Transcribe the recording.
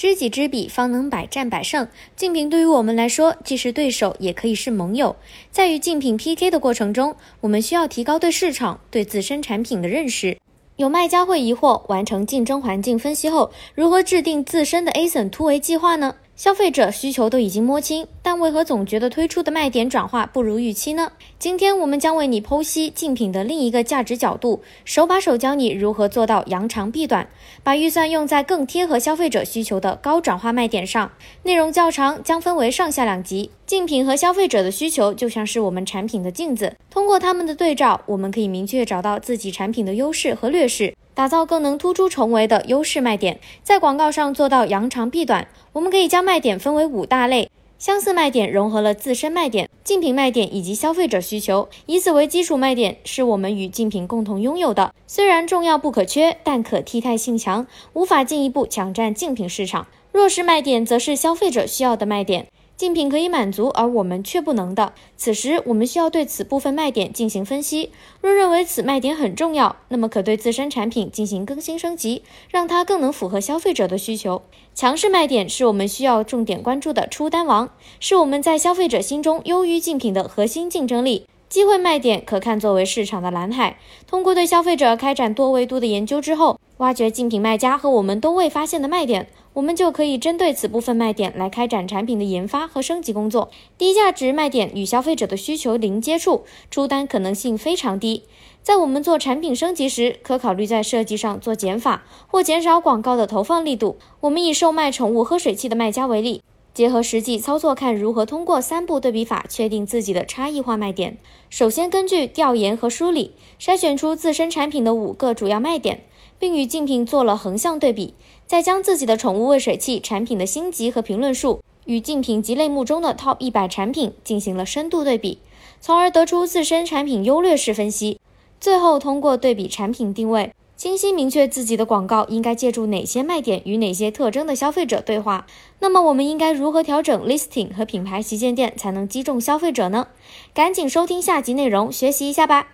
知己知彼，方能百战百胜。竞品对于我们来说，既是对手，也可以是盟友。在与竞品 PK 的过程中，我们需要提高对市场、对自身产品的认识。有卖家会疑惑，完成竞争环境分析后，如何制定自身的 ASIN 突围计划呢？消费者需求都已经摸清，但为何总觉得推出的卖点转化不如预期呢？今天我们将为你剖析竞品的另一个价值角度，手把手教你如何做到扬长避短，把预算用在更贴合消费者需求的高转化卖点上。内容较长，将分为上下两集。竞品和消费者的需求就像是我们产品的镜子，通过他们的对照，我们可以明确找到自己产品的优势和劣势。打造更能突出重围的优势卖点，在广告上做到扬长避短。我们可以将卖点分为五大类：相似卖点融合了自身卖点、竞品卖点以及消费者需求，以此为基础卖点是我们与竞品共同拥有的，虽然重要不可缺，但可替代性强，无法进一步抢占竞品市场。弱势卖点则是消费者需要的卖点。竞品可以满足，而我们却不能的。此时，我们需要对此部分卖点进行分析。若认为此卖点很重要，那么可对自身产品进行更新升级，让它更能符合消费者的需求。强势卖点是我们需要重点关注的出单王，是我们在消费者心中优于竞品的核心竞争力。机会卖点可看作为市场的蓝海。通过对消费者开展多维度的研究之后，挖掘竞品卖家和我们都未发现的卖点。我们就可以针对此部分卖点来开展产品的研发和升级工作。低价值卖点与消费者的需求零接触，出单可能性非常低。在我们做产品升级时，可考虑在设计上做减法或减少广告的投放力度。我们以售卖宠物喝水器的卖家为例，结合实际操作，看如何通过三步对比法确定自己的差异化卖点。首先，根据调研和梳理，筛选出自身产品的五个主要卖点。并与竞品做了横向对比，再将自己的宠物喂水器产品的星级和评论数与竞品及类目中的 TOP 一百产品进行了深度对比，从而得出自身产品优劣势分析。最后通过对比产品定位，清晰明确自己的广告应该借助哪些卖点与哪些特征的消费者对话。那么我们应该如何调整 listing 和品牌旗舰店才能击中消费者呢？赶紧收听下集内容，学习一下吧。